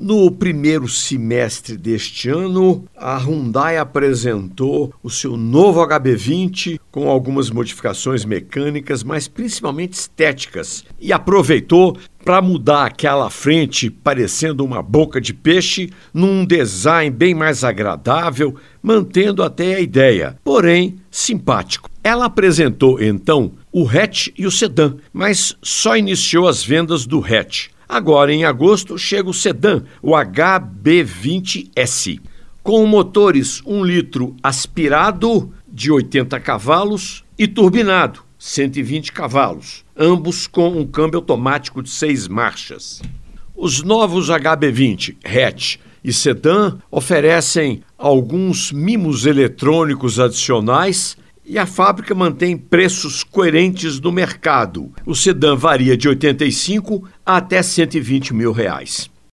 No primeiro semestre deste ano, a Hyundai apresentou o seu novo HB20 com algumas modificações mecânicas, mas principalmente estéticas, e aproveitou para mudar aquela frente parecendo uma boca de peixe num design bem mais agradável, mantendo até a ideia, porém simpático. Ela apresentou então o hatch e o sedã, mas só iniciou as vendas do hatch. Agora, em agosto, chega o sedã, o HB20S, com motores 1 litro aspirado de 80 cavalos e turbinado, 120 cavalos, ambos com um câmbio automático de seis marchas. Os novos HB20 hatch e sedã oferecem alguns mimos eletrônicos adicionais e a fábrica mantém preços coerentes no mercado. O sedã varia de 85 a até 120 mil reais.